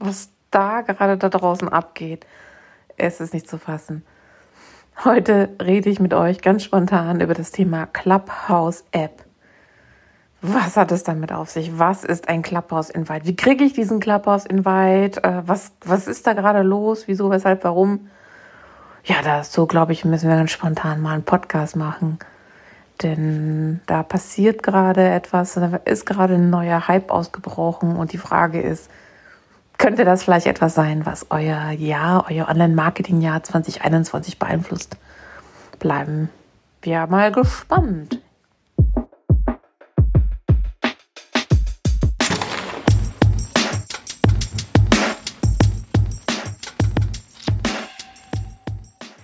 was da gerade da draußen abgeht. Es ist nicht zu fassen. Heute rede ich mit euch ganz spontan über das Thema Clubhouse App. Was hat es damit auf sich? Was ist ein Clubhouse-Invite? Wie kriege ich diesen Clubhouse-Invite? Äh, was, was ist da gerade los? Wieso, weshalb, warum? Ja, dazu, glaube ich, müssen wir ganz spontan mal einen Podcast machen. Denn da passiert gerade etwas, da ist gerade ein neuer Hype ausgebrochen und die Frage ist, könnte das vielleicht etwas sein, was euer Jahr, euer Online-Marketing-Jahr 2021 beeinflusst? Bleiben wir mal gespannt.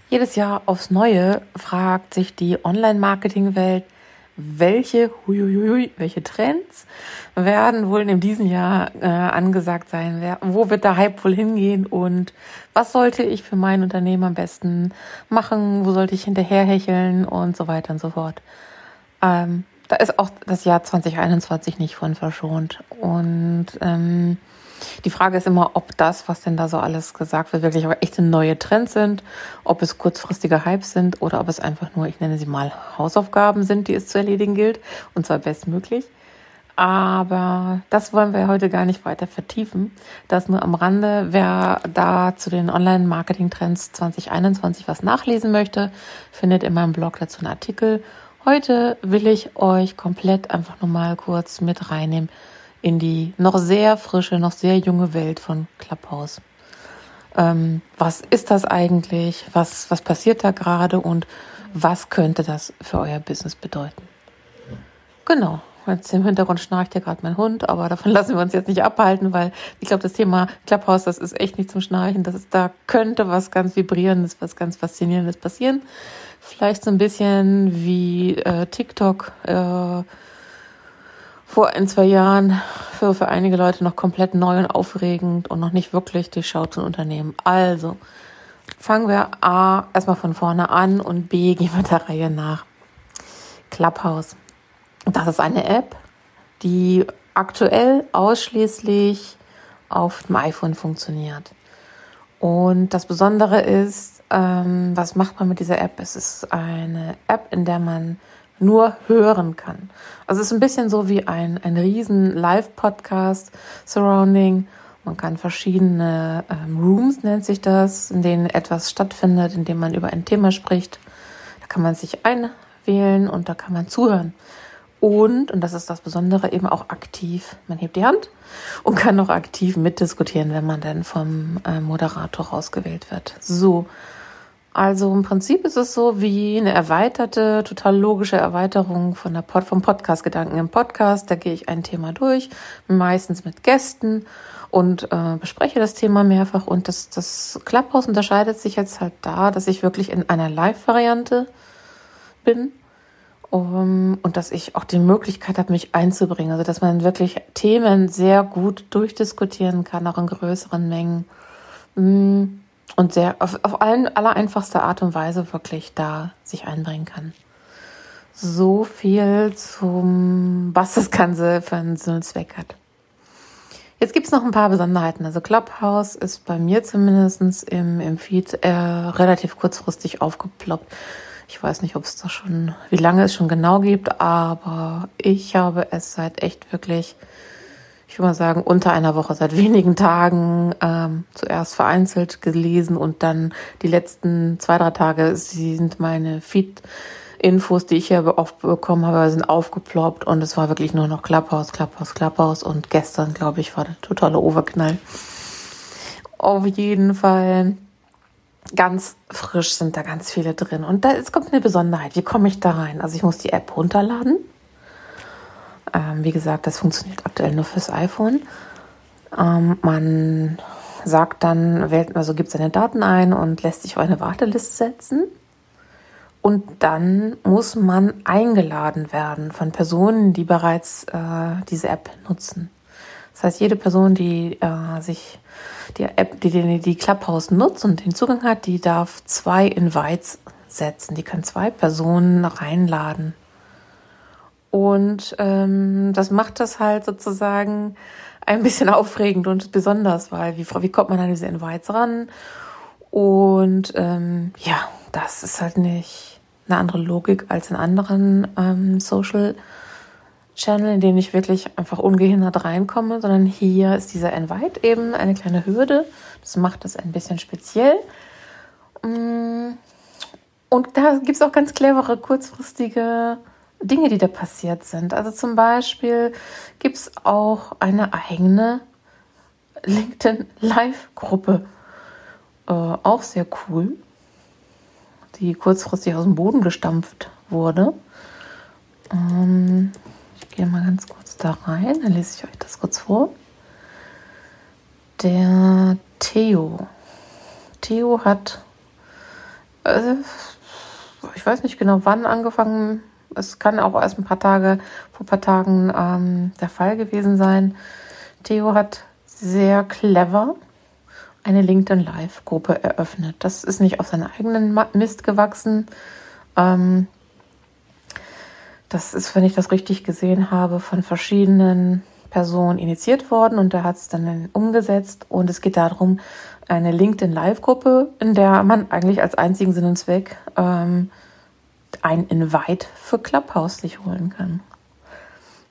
Jedes Jahr aufs Neue fragt sich die Online-Marketing-Welt, welche, huiuiui, welche Trends werden wohl in diesem Jahr äh, angesagt sein? Wer, wo wird der Hype wohl hingehen? Und was sollte ich für mein Unternehmen am besten machen? Wo sollte ich hinterherhecheln? Und so weiter und so fort. Ähm, da ist auch das Jahr 2021 nicht von verschont. Und ähm, die Frage ist immer, ob das, was denn da so alles gesagt wird, wirklich auch echte neue Trends sind, ob es kurzfristige Hypes sind oder ob es einfach nur, ich nenne sie mal, Hausaufgaben sind, die es zu erledigen gilt, und zwar bestmöglich. Aber das wollen wir heute gar nicht weiter vertiefen. Das nur am Rande. Wer da zu den Online-Marketing-Trends 2021 was nachlesen möchte, findet in meinem Blog dazu einen Artikel. Heute will ich euch komplett einfach nur mal kurz mit reinnehmen in die noch sehr frische, noch sehr junge Welt von Clubhouse. Ähm, was ist das eigentlich? Was, was passiert da gerade und was könnte das für euer Business bedeuten? Genau. Jetzt im Hintergrund schnarcht ja gerade mein Hund, aber davon lassen wir uns jetzt nicht abhalten, weil ich glaube, das Thema Clubhouse, das ist echt nicht zum Schnarchen. Das ist, da könnte was ganz Vibrierendes, was ganz Faszinierendes passieren. Vielleicht so ein bisschen wie äh, TikTok, äh, vor ein, zwei Jahren für, für einige Leute noch komplett neu und aufregend und noch nicht wirklich die Schau zu unternehmen. Also fangen wir A erstmal von vorne an und B gehen wir der Reihe nach. Clubhouse. Das ist eine App, die aktuell ausschließlich auf dem iPhone funktioniert. Und das Besondere ist, ähm, was macht man mit dieser App? Es ist eine App, in der man nur hören kann. Also es ist ein bisschen so wie ein, ein riesen Live-Podcast surrounding. Man kann verschiedene ähm, Rooms, nennt sich das, in denen etwas stattfindet, in dem man über ein Thema spricht. Da kann man sich einwählen und da kann man zuhören. Und, und das ist das Besondere, eben auch aktiv. Man hebt die Hand und kann auch aktiv mitdiskutieren, wenn man dann vom äh, Moderator rausgewählt wird. So, also im Prinzip ist es so wie eine erweiterte, total logische Erweiterung von der Pod, vom Podcast-Gedanken im Podcast. Da gehe ich ein Thema durch, meistens mit Gästen und äh, bespreche das Thema mehrfach. Und das, das Clubhouse unterscheidet sich jetzt halt da, dass ich wirklich in einer Live-Variante bin um, und dass ich auch die Möglichkeit habe, mich einzubringen. Also dass man wirklich Themen sehr gut durchdiskutieren kann, auch in größeren Mengen. Mm und sehr auf, auf allen, aller einfachste Art und Weise wirklich da sich einbringen kann. So viel zum, was das Ganze für einen Sinn Zweck hat. Jetzt gibt's noch ein paar Besonderheiten. Also Clubhouse ist bei mir zumindestens im, im Feed äh, relativ kurzfristig aufgeploppt. Ich weiß nicht, ob es da schon, wie lange es schon genau gibt, aber ich habe es seit echt wirklich ich würde mal sagen, unter einer Woche, seit wenigen Tagen ähm, zuerst vereinzelt gelesen und dann die letzten zwei, drei Tage sind meine Feed-Infos, die ich hier oft bekommen habe, sind aufgeploppt und es war wirklich nur noch Clubhouse, Clubhouse, Clubhouse und gestern, glaube ich, war der totale Overknall. Auf jeden Fall ganz frisch sind da ganz viele drin. Und da jetzt kommt eine Besonderheit. Wie komme ich da rein? Also ich muss die App runterladen ähm, wie gesagt, das funktioniert aktuell nur fürs iPhone. Ähm, man sagt dann, wählt, also gibt seine Daten ein und lässt sich auf eine Warteliste setzen. Und dann muss man eingeladen werden von Personen, die bereits äh, diese App nutzen. Das heißt, jede Person, die äh, sich die App, die, die die Clubhouse nutzt und den Zugang hat, die darf zwei Invites setzen. Die kann zwei Personen reinladen. Und ähm, das macht das halt sozusagen ein bisschen aufregend und besonders, weil wie, wie kommt man an diese Invites ran? Und ähm, ja, das ist halt nicht eine andere Logik als in anderen ähm, Social Channel, in denen ich wirklich einfach ungehindert reinkomme, sondern hier ist dieser Invite eben eine kleine Hürde. Das macht es ein bisschen speziell. Mm, und da gibt es auch ganz clevere, kurzfristige Dinge, die da passiert sind. Also zum Beispiel gibt es auch eine eigene LinkedIn Live-Gruppe. Äh, auch sehr cool, die kurzfristig aus dem Boden gestampft wurde. Ähm, ich gehe mal ganz kurz da rein, dann lese ich euch das kurz vor. Der Theo. Theo hat, äh, ich weiß nicht genau wann angefangen, es kann auch erst ein paar Tage, vor ein paar Tagen ähm, der Fall gewesen sein. Theo hat sehr clever eine LinkedIn Live-Gruppe eröffnet. Das ist nicht auf seinen eigenen Mist gewachsen. Ähm, das ist, wenn ich das richtig gesehen habe, von verschiedenen Personen initiiert worden und er hat es dann umgesetzt. Und es geht darum, eine LinkedIn Live-Gruppe, in der man eigentlich als einzigen Sinn und Zweck ähm, ein Invite für Clubhouse sich holen kann.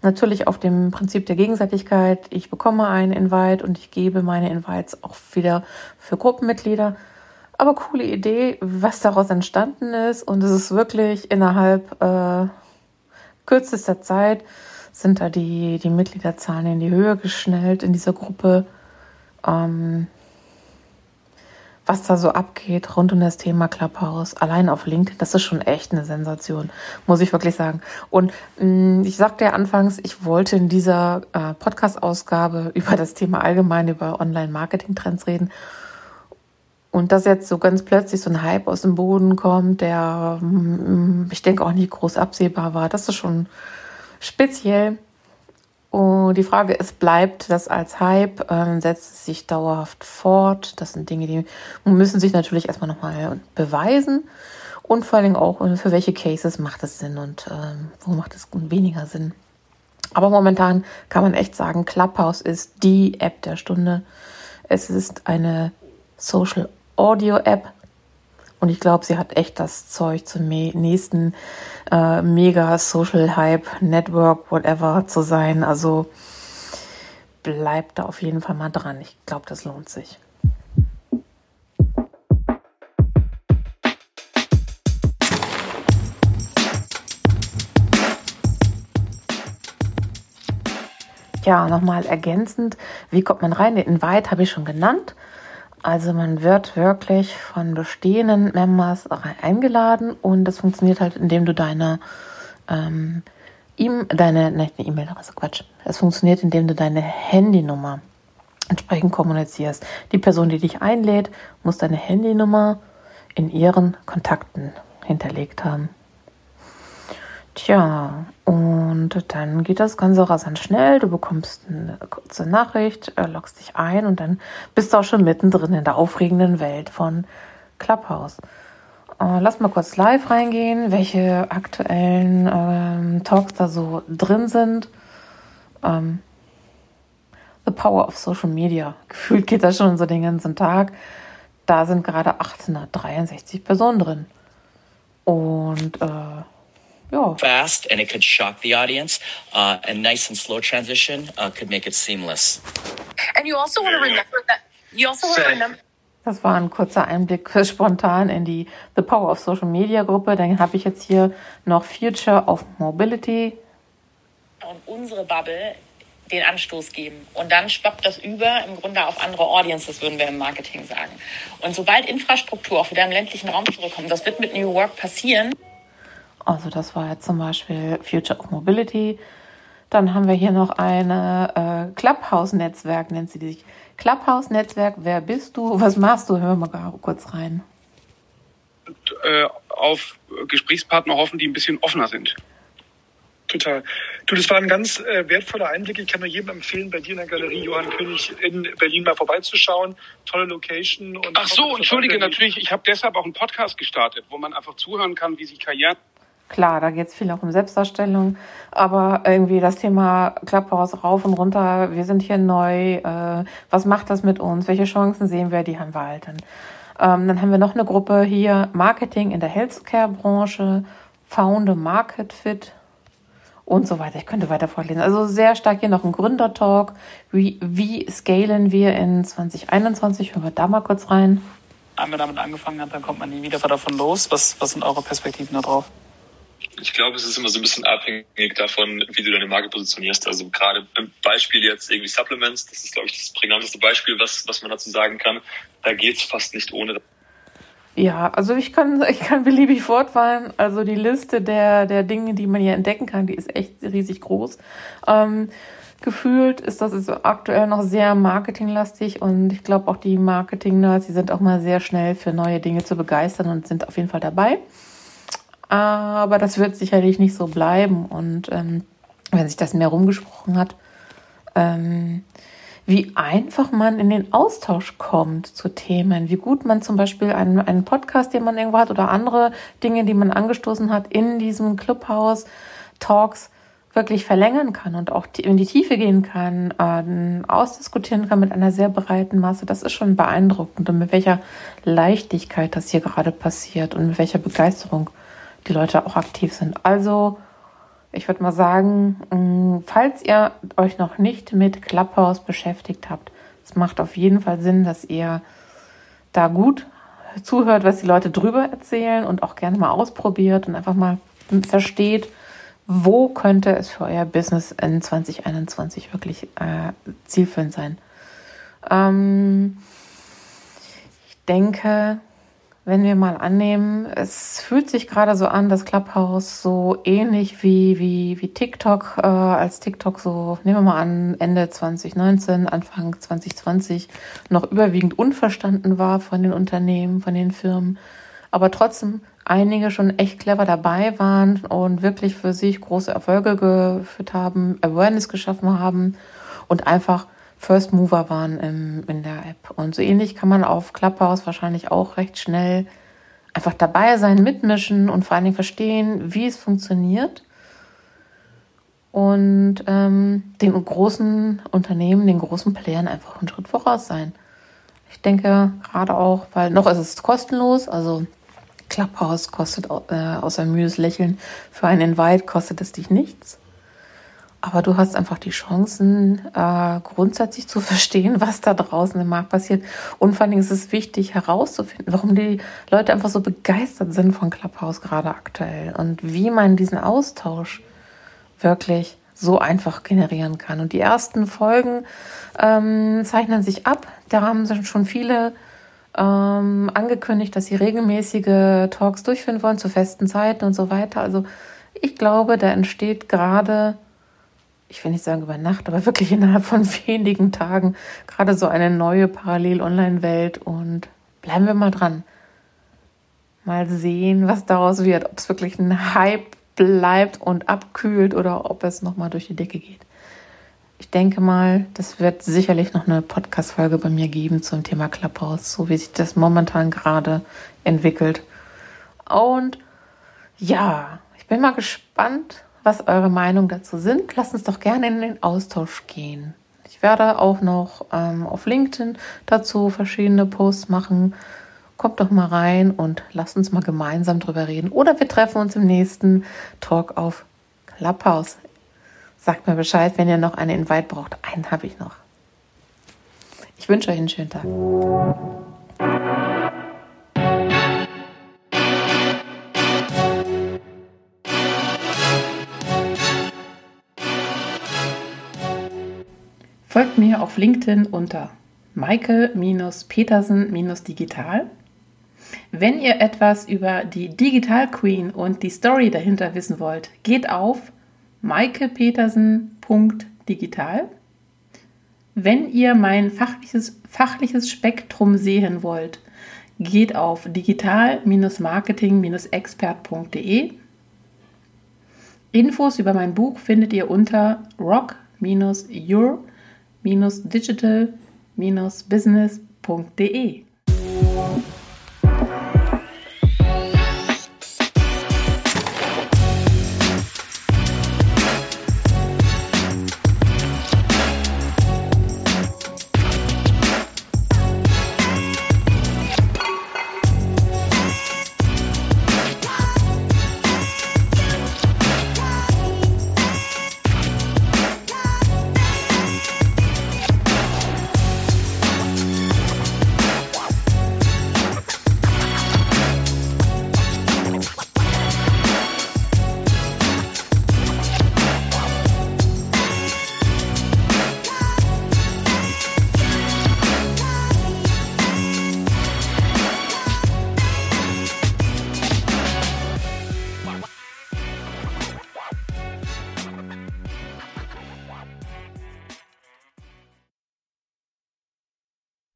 Natürlich auf dem Prinzip der Gegenseitigkeit. Ich bekomme einen Invite und ich gebe meine Invites auch wieder für Gruppenmitglieder. Aber coole Idee, was daraus entstanden ist. Und es ist wirklich innerhalb äh, kürzester Zeit sind da die, die Mitgliederzahlen in die Höhe geschnellt in dieser Gruppe. Ähm, was da so abgeht rund um das Thema Clubhouse, allein auf LinkedIn, das ist schon echt eine Sensation, muss ich wirklich sagen. Und mh, mm, ich sagte ja anfangs, ich wollte in dieser äh, Podcast-Ausgabe über das Thema allgemein, über Online-Marketing-Trends reden. Und dass jetzt so ganz plötzlich so ein Hype aus dem Boden kommt, der, mh, mm, ich denke, auch nicht groß absehbar war, das ist schon speziell. Und die Frage ist, bleibt das als Hype? Ähm, setzt es sich dauerhaft fort? Das sind Dinge, die müssen sich natürlich erstmal nochmal beweisen. Und vor allen Dingen auch, für welche Cases macht es Sinn und ähm, wo macht es weniger Sinn. Aber momentan kann man echt sagen, Clubhouse ist die App der Stunde. Es ist eine Social Audio App, und ich glaube, sie hat echt das Zeug zum nächsten äh, mega Social Hype, Network, whatever zu sein. Also bleibt da auf jeden Fall mal dran. Ich glaube, das lohnt sich. Ja, nochmal ergänzend, wie kommt man rein? Den Invite habe ich schon genannt. Also man wird wirklich von bestehenden Members eingeladen und das funktioniert halt, indem du deine ähm, ihm deine nicht eine E-Mail-Adresse Quatsch. Es funktioniert, indem du deine Handynummer entsprechend kommunizierst. Die Person, die dich einlädt, muss deine Handynummer in ihren Kontakten hinterlegt haben. Tja, und dann geht das Ganze rasant schnell. Du bekommst eine kurze Nachricht, äh, loggst dich ein und dann bist du auch schon mittendrin in der aufregenden Welt von Clubhouse. Äh, lass mal kurz live reingehen, welche aktuellen ähm, Talks da so drin sind. Ähm, The Power of Social Media. Gefühlt geht das schon so den ganzen Tag. Da sind gerade 863 Personen drin. Und äh, Fast and it could shock the audience. Uh, a nice and slow transition uh, could make it seamless. And you also want to remember that. You also want to remember. Das war ein kurzer Einblick spontan in die The Power of Social Media Gruppe. Dann habe ich jetzt hier noch Future of Mobility. Und unsere Bubble den Anstoß geben. Und dann schwappt das über im Grunde auf andere Audiences, würden wir im Marketing sagen. Und sobald Infrastruktur auch wieder im ländlichen Raum zurückkommt, das wird mit New Work passieren. Also das war jetzt zum Beispiel Future of Mobility. Dann haben wir hier noch eine äh, Clubhouse-Netzwerk, nennt sie sich. Clubhouse-Netzwerk, wer bist du? Was machst du? Hör mal kurz rein. Und, äh, auf Gesprächspartner hoffen, die ein bisschen offener sind. Total. Du, das war ein ganz äh, wertvoller Einblick. Ich kann nur jedem empfehlen, bei dir in der Galerie Johann König in Berlin mal vorbeizuschauen. Tolle Location. Und Ach so, entschuldige, natürlich. Ich habe deshalb auch einen Podcast gestartet, wo man einfach zuhören kann, wie sich Karriere Klar, da geht es viel auch um Selbstdarstellung, aber irgendwie das Thema Clubhouse rauf und runter, wir sind hier neu, äh, was macht das mit uns, welche Chancen sehen wir, die haben wir halt dann. Ähm, dann haben wir noch eine Gruppe hier, Marketing in der Healthcare-Branche, Found a Market Fit und so weiter. Ich könnte weiter vorlesen. Also sehr stark hier noch ein Gründertalk. Wie, wie scalen wir in 2021? Hören wir da mal kurz rein. Wenn man damit angefangen hat, dann kommt man nie wieder davon los. Was, was sind eure Perspektiven darauf? Ich glaube, es ist immer so ein bisschen abhängig davon, wie du deine Marke positionierst. Also gerade im Beispiel jetzt irgendwie Supplements, das ist, glaube ich, das prägnanteste Beispiel, was, was man dazu sagen kann. Da geht es fast nicht ohne. Ja, also ich kann, ich kann beliebig fortfahren. Also die Liste der, der Dinge, die man hier entdecken kann, die ist echt riesig groß. Ähm, gefühlt ist das ist aktuell noch sehr marketinglastig und ich glaube auch die Marketing-Nerds, die sind auch mal sehr schnell für neue Dinge zu begeistern und sind auf jeden Fall dabei. Aber das wird sicherlich nicht so bleiben. Und ähm, wenn sich das mehr rumgesprochen hat, ähm, wie einfach man in den Austausch kommt zu Themen, wie gut man zum Beispiel einen, einen Podcast, den man irgendwo hat oder andere Dinge, die man angestoßen hat, in diesem Clubhouse Talks wirklich verlängern kann und auch in die Tiefe gehen kann, äh, ausdiskutieren kann mit einer sehr breiten Masse. Das ist schon beeindruckend und mit welcher Leichtigkeit das hier gerade passiert und mit welcher Begeisterung die Leute auch aktiv sind. Also, ich würde mal sagen, mm, falls ihr euch noch nicht mit Clubhouse beschäftigt habt, es macht auf jeden Fall Sinn, dass ihr da gut zuhört, was die Leute drüber erzählen und auch gerne mal ausprobiert und einfach mal versteht, wo könnte es für euer Business in 2021 wirklich äh, zielführend sein. Ähm, ich denke, wenn wir mal annehmen, es fühlt sich gerade so an, dass Clubhouse so ähnlich wie, wie, wie TikTok, äh, als TikTok so, nehmen wir mal an, Ende 2019, Anfang 2020 noch überwiegend unverstanden war von den Unternehmen, von den Firmen, aber trotzdem einige schon echt clever dabei waren und wirklich für sich große Erfolge geführt haben, Awareness geschaffen haben und einfach First Mover waren im, in der App. Und so ähnlich kann man auf Clubhouse wahrscheinlich auch recht schnell einfach dabei sein, mitmischen und vor allen Dingen verstehen, wie es funktioniert. Und ähm, den großen Unternehmen, den großen Playern einfach einen Schritt voraus sein. Ich denke gerade auch, weil noch ist es kostenlos, also Clubhouse kostet äh, außer müdes Lächeln für einen Invite kostet es dich nichts. Aber du hast einfach die Chancen, äh, grundsätzlich zu verstehen, was da draußen im Markt passiert. Und vor allen Dingen ist es wichtig herauszufinden, warum die Leute einfach so begeistert sind von Clubhouse gerade aktuell und wie man diesen Austausch wirklich so einfach generieren kann. Und die ersten Folgen ähm, zeichnen sich ab. Da haben schon viele ähm, angekündigt, dass sie regelmäßige Talks durchführen wollen zu festen Zeiten und so weiter. Also ich glaube, da entsteht gerade ich will nicht sagen über Nacht, aber wirklich innerhalb von wenigen Tagen gerade so eine neue Parallel-Online-Welt und bleiben wir mal dran. Mal sehen, was daraus wird, ob es wirklich ein Hype bleibt und abkühlt oder ob es nochmal durch die Decke geht. Ich denke mal, das wird sicherlich noch eine Podcast-Folge bei mir geben zum Thema Clubhouse, so wie sich das momentan gerade entwickelt. Und ja, ich bin mal gespannt, was eure Meinung dazu sind. Lasst uns doch gerne in den Austausch gehen. Ich werde auch noch ähm, auf LinkedIn dazu verschiedene Posts machen. Kommt doch mal rein und lasst uns mal gemeinsam drüber reden. Oder wir treffen uns im nächsten Talk auf Clubhouse. Sagt mir Bescheid, wenn ihr noch eine Invite braucht. Einen habe ich noch. Ich wünsche euch einen schönen Tag. Folgt mir auf LinkedIn unter Maike-Petersen-Digital. Wenn ihr etwas über die Digital Queen und die Story dahinter wissen wollt, geht auf maikepetersen.digital. Wenn ihr mein fachliches, fachliches Spektrum sehen wollt, geht auf digital-marketing-expert.de. Infos über mein Buch findet ihr unter rock-your.com digital-business.de